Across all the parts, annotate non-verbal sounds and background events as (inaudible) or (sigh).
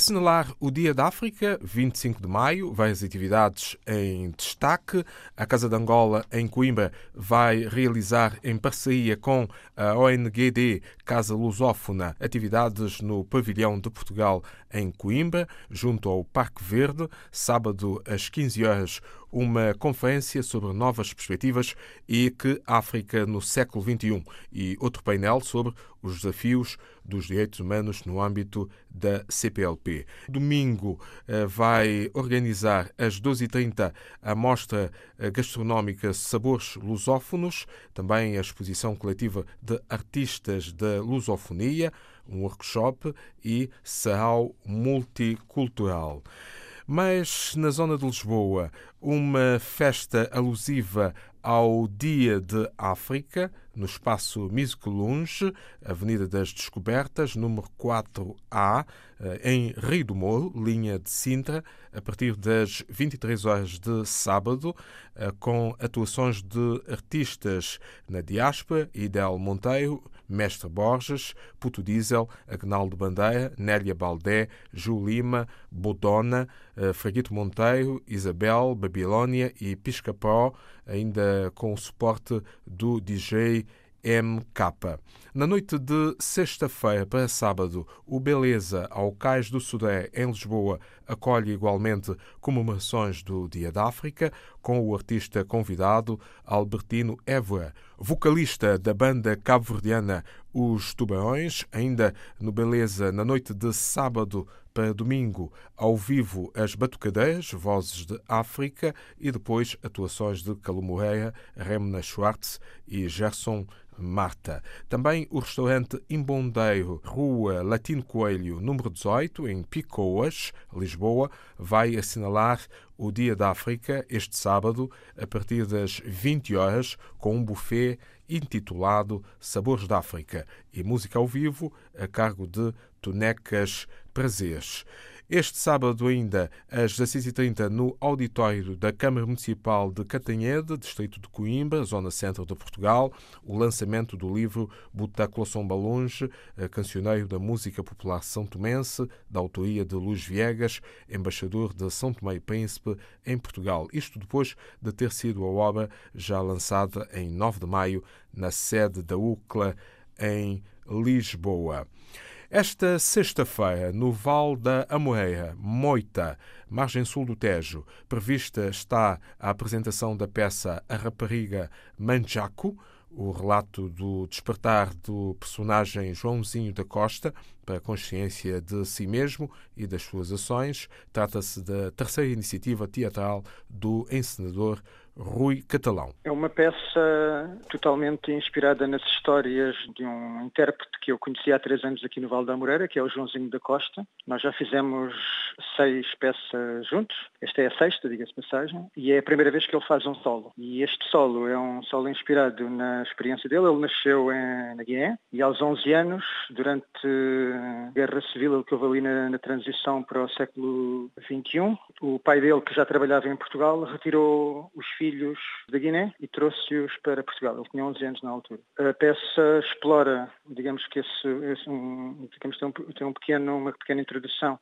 assinalar o Dia da África, 25 de maio, várias atividades em destaque. A Casa de Angola, em Coimbra, vai realizar, em parceria com a ONGD Casa Lusófona, atividades no Pavilhão de Portugal, em Coimbra, junto ao Parque Verde. Sábado, às 15 horas, uma conferência sobre novas perspectivas e que África no século XXI e outro painel sobre os desafios dos direitos humanos no âmbito da CPLP. Domingo eh, vai organizar às 12h30 a mostra eh, gastronómica Sabores Lusófonos, também a exposição coletiva de artistas da lusofonia, um workshop e sarau multicultural. Mas na zona de Lisboa, uma festa alusiva ao Dia de África, no espaço Miscolunge, Avenida das Descobertas, número 4A, eh, em Rio do Moro, linha de Sintra, a partir das 23 horas de sábado, eh, com atuações de artistas na diáspora, Idel Monteiro, Mestre Borges, Puto Diesel, Agnaldo Bandeira, Nélia Baldé, Ju Lima, Bodona, eh, Fraguito Monteiro, Isabel, Babilônia e Piscapó, ainda com o suporte do DJ MK. Na noite de sexta-feira para sábado, o Beleza ao Cais do Sudé, em Lisboa, acolhe igualmente comemorações do Dia da África, com o artista convidado Albertino Évora, vocalista da banda cabo-verdiana Os Tubarões, ainda no Beleza, na noite de sábado para domingo, ao vivo as Batucadeiras, Vozes de África e depois atuações de Calu Moreira, Remna Schwartz e Gerson Marta. Também o restaurante Imbondeiro, Rua Latino Coelho, número 18, em Picoas, Lisboa, vai assinalar o Dia da África este sábado, a partir das 20 horas, com um buffet intitulado Sabores da África e música ao vivo a cargo de Tonecas Prazeres. Este sábado, ainda, às 16h30, no auditório da Câmara Municipal de Catanhede, distrito de Coimbra, zona centro de Portugal, o lançamento do livro Butáculo São Balunge, cancioneiro da música popular são tomense, da autoria de Luís Viegas, embaixador de São Tomé e Príncipe em Portugal. Isto depois de ter sido a obra já lançada em 9 de maio na sede da UCLA em Lisboa. Esta sexta-feira, no Val da Amoreira, Moita, margem sul do Tejo, prevista está a apresentação da peça A Rapariga Manjaco, o relato do despertar do personagem Joãozinho da Costa para a consciência de si mesmo e das suas ações. Trata-se da terceira iniciativa teatral do encenador Rui Catalão. É uma peça totalmente inspirada nas histórias de um intérprete que eu conheci há três anos aqui no Val da Moreira, que é o Joãozinho da Costa. Nós já fizemos seis peças juntos. Esta é a sexta, diga-se passagem, e é a primeira vez que ele faz um solo. E este solo é um solo inspirado na experiência dele. Ele nasceu em, na Guiné e aos 11 anos, durante a Guerra Civil que houve ali na, na transição para o século XXI, o pai dele, que já trabalhava em Portugal, retirou os filhos da Guiné e trouxe-os para Portugal. Ele tinha 11 anos na altura. A peça explora, digamos que esse, esse um, digamos, tem, um, tem um pequeno, uma pequena introdução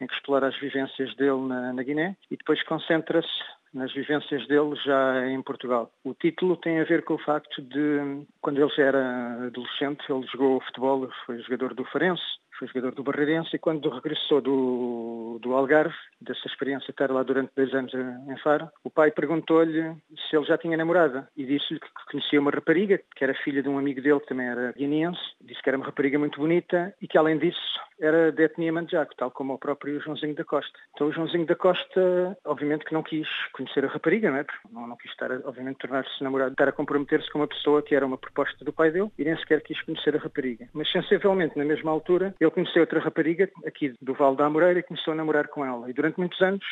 em que explora as vivências dele na, na Guiné e depois concentra-se nas vivências dele já em Portugal. O título tem a ver com o facto de, quando ele já era adolescente, ele jogou futebol, foi jogador do Farense, foi jogador do Barreirense e quando regressou do, do Algarve, dessa experiência de estar lá durante dois anos em Faro, o pai perguntou-lhe se ele já tinha namorada e disse-lhe que conhecia uma rapariga, que era filha de um amigo dele que também era guineense, disse que era uma rapariga muito bonita e que além disso era de etnia manjaco, tal como o próprio Joãozinho da Costa. Então o Joãozinho da Costa, obviamente que não quis conhecer a rapariga, não é? Não, não quis estar, obviamente, tornar-se namorado, estar a comprometer-se com uma pessoa que era uma proposta do pai dele e nem sequer quis conhecer a rapariga. Mas sensivelmente, na mesma altura, ele conheceu outra rapariga aqui do Val da Amoreira e começou a namorar com ela. E durante muitos anos,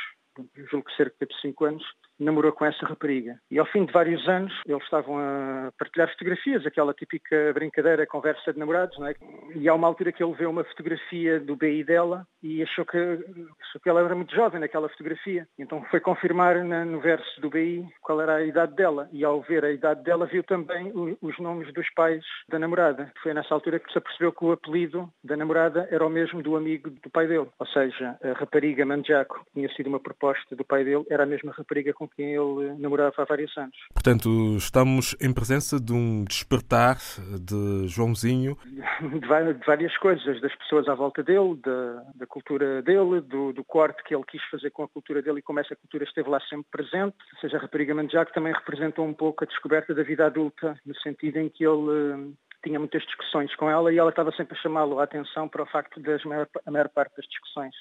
julgo que cerca de cinco anos, namorou com essa rapariga. E ao fim de vários anos, eles estavam a partilhar fotografias, aquela típica brincadeira, conversa de namorados, não é? E há uma altura que ele vê uma fotografia do BI dela e achou que, achou que ela era muito jovem naquela fotografia. Então foi confirmar na, no verso do BI qual era a idade dela. E ao ver a idade dela, viu também o, os nomes dos pais da namorada. Foi nessa altura que se apercebeu que o apelido da namorada era o mesmo do amigo do pai dele. Ou seja, a rapariga Manjaco tinha sido uma proposta do pai dele, era a mesma rapariga com quem ele namorava há vários anos. Portanto, estamos em presença de um despertar de Joãozinho. De várias coisas, das pessoas à volta dele, da, da cultura dele, do, do corte que ele quis fazer com a cultura dele e como essa cultura esteve lá sempre presente. Ou seja, a rapariga Manjaco também representou um pouco a descoberta da vida adulta, no sentido em que ele tinha muitas discussões com ela e ela estava sempre a chamá-lo a atenção para o facto das maior, a maior parte das discussões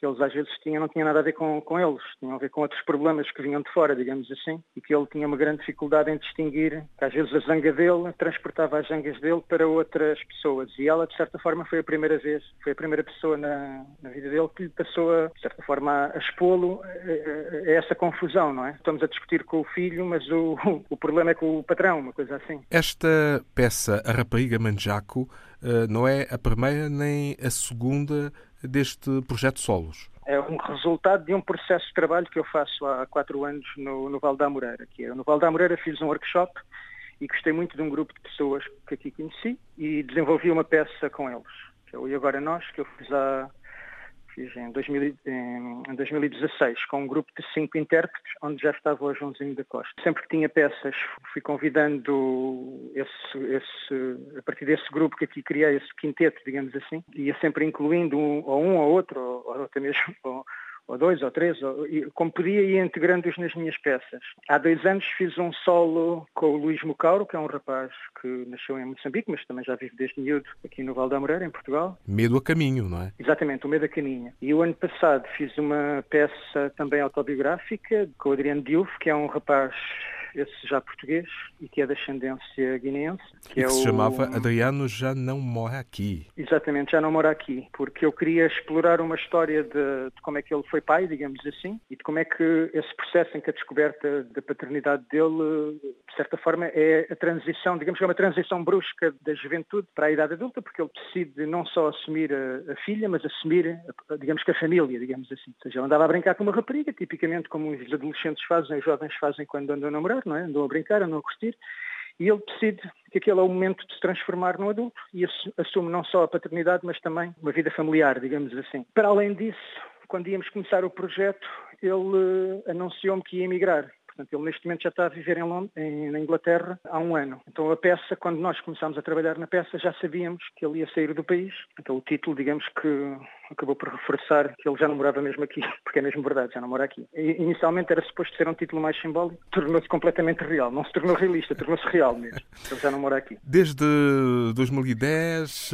que eles às vezes tinham, não tinha nada a ver com, com eles, tinham a ver com outros problemas que vinham de fora, digamos assim, e que ele tinha uma grande dificuldade em distinguir que às vezes a zanga dele transportava as zangas dele para outras pessoas. E ela, de certa forma, foi a primeira vez, foi a primeira pessoa na, na vida dele que lhe passou, a, de certa forma, a, expô-lo a, a, essa confusão, não é? Estamos a discutir com o filho, mas o, o problema é com o patrão, uma coisa assim. Esta peça, A Rapariga Manjaco, eh, não é a primeira nem a segunda deste projeto Solos? É um resultado de um processo de trabalho que eu faço há quatro anos no, no Val da Moreira. Que é, no Val da Moreira fiz um workshop e gostei muito de um grupo de pessoas que aqui conheci e desenvolvi uma peça com eles, que é o E Agora Nós, que eu fiz há fiz em, 2000, em 2016 com um grupo de cinco intérpretes, onde já estava o Joãozinho da Costa. Sempre que tinha peças, fui convidando esse, esse, a partir desse grupo que aqui criei, esse quinteto, digamos assim, ia sempre incluindo um, ou um ou outro, ou, ou até mesmo (laughs) ou, ou dois, ou três, ou, como podia ir integrando-os nas minhas peças. Há dois anos fiz um solo com o Luís Mucauro, que é um rapaz que nasceu em Moçambique, mas também já vive desde miúdo aqui no Val da Moreira, em Portugal. Medo a caminho, não é? Exatamente, o Medo a caminho. E o ano passado fiz uma peça também autobiográfica com o Adriano Diouf, que é um rapaz esse já português e que é de ascendência guineense. Que, e é que se o... chamava Adriano Já Não Mora Aqui. Exatamente, Já Não Mora Aqui, porque eu queria explorar uma história de, de, como é que ele foi pai, digamos assim, e de como é que esse processo em que a descoberta da paternidade dele, de certa forma, é a transição, digamos que é uma transição brusca da juventude para a idade adulta, porque ele decide não só assumir a, a filha, mas assumir, a, digamos que a família, digamos assim. Ou seja, ele andava a brincar com uma rapariga, tipicamente como os adolescentes fazem, os jovens fazem quando andam a namorar, não é? Andam a brincar, andam a curtir. E ele decide que aquele é o momento de se transformar num adulto e assume não só a paternidade, mas também uma vida familiar, digamos assim. Para além disso, quando íamos começar o projeto, ele eh, anunciou-me que ia emigrar. Portanto, ele neste momento já está a viver em, Lond em, na Inglaterra há um ano. Então a peça, quando nós começámos a trabalhar na peça, já sabíamos que ele ia sair do país. Então o título, digamos que acabou por reforçar que ele já não morava mesmo aqui, (laughs) porque é mesmo verdade, já não mora aqui. E, inicialmente era suposto ser um título mais simbólico, tornou-se completamente real. Não se tornou realista, tornou-se real mesmo. Ele já não mora aqui. Desde 2010,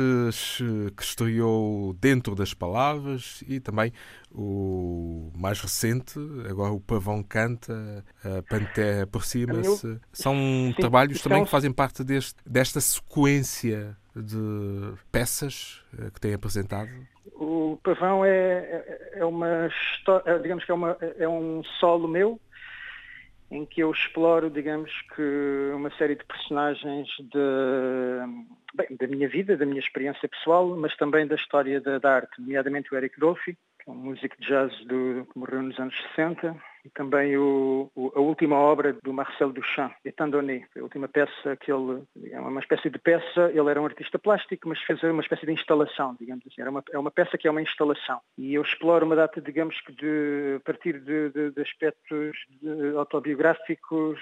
que estreou Dentro das Palavras e também o mais recente, agora o Pavão Canta, a Pantera aproxima-se. São Sim, trabalhos também que fazem parte deste, desta sequência de peças eh, que tem apresentado? O Pavão é, é, é uma é, digamos que é, uma, é um solo meu, em que eu exploro, digamos que, uma série de personagens de, bem, da minha vida, da minha experiência pessoal, mas também da história da, da arte, nomeadamente o Eric Dolphy, que é um músico de jazz do, que morreu nos anos 60, e também o, o, a última obra do Marcel Duchamp, Étant donné, a última peça que ele, é uma espécie de peça, ele era um artista plástico, mas fez uma espécie de instalação, digamos assim, era uma, é uma peça que é uma instalação. E eu exploro uma data, digamos que de, a partir de, de, de aspectos de autobiográficos,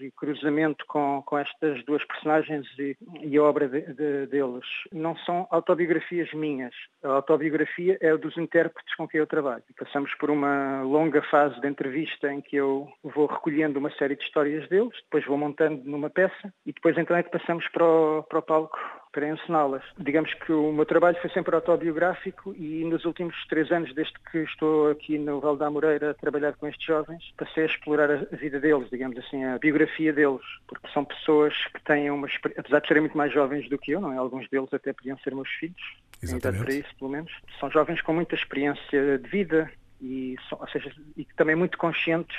e cruzamento com, com estas duas personagens e, e a obra de, de, deles. Não são autobiografias minhas. A autobiografia é dos intérpretes com quem eu trabalho. Passamos por uma longa fase de entrevista em que eu vou recolhendo uma série de histórias deles, depois vou montando numa peça e depois então é que passamos para o, para o palco para ensiná-las. Digamos que o meu trabalho foi sempre autobiográfico e nos últimos três anos, desde que estou aqui no Val da Moreira a trabalhar com estes jovens, passei a explorar a vida deles, digamos assim, a biografia deles, porque são pessoas que têm uma apesar de serem muito mais jovens do que eu, não é? Alguns deles até podiam ser meus filhos, Exatamente. para isso, pelo menos. São jovens com muita experiência de vida e, ou seja, e também muito conscientes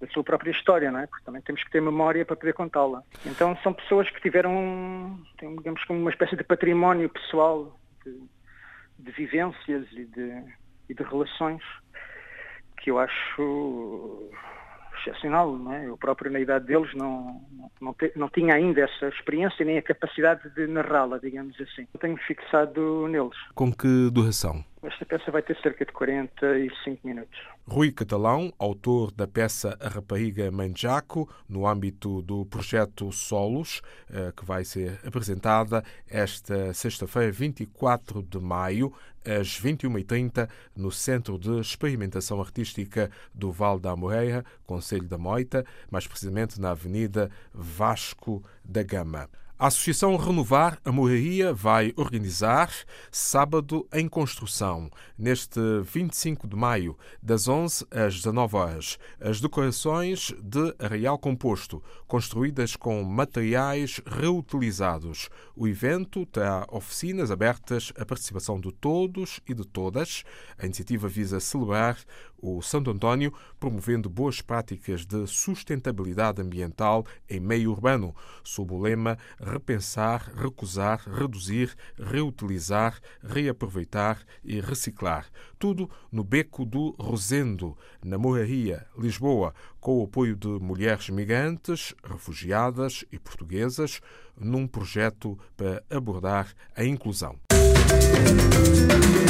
da sua própria história, não é? Porque também temos que ter memória para poder contá-la. Então são pessoas que tiveram, digamos, uma espécie de património pessoal de, de vivências e de, e de relações que eu acho excepcional, não é? Eu próprio, na idade deles, não, não, te, não tinha ainda essa experiência nem a capacidade de narrá-la, digamos assim. Eu tenho fixado neles. Com que duração? Esta peça vai ter cerca de 45 minutos. Rui Catalão, autor da peça A Rapariga Manjaco, no âmbito do projeto Solos, eh, que vai ser apresentada esta sexta-feira, 24 de maio, às 21h30, no Centro de Experimentação Artística do Val da Amoreira, Conselho da Moita, mais precisamente na Avenida Vasco da Gama. A Associação Renovar a Moraria vai organizar Sábado em Construção, neste 25 de maio, das 11 às 19 horas, as decorações de areal composto, construídas com materiais reutilizados. O evento terá oficinas abertas à participação de todos e de todas. A iniciativa visa celebrar o Santo António, promovendo boas práticas de sustentabilidade ambiental em meio urbano, sob o lema repensar, recusar, reduzir, reutilizar, reaproveitar e reciclar. Tudo no Beco do Rosendo, na Moraria, Lisboa, com o apoio de mulheres migrantes, refugiadas e portuguesas, num projeto para abordar a inclusão. Música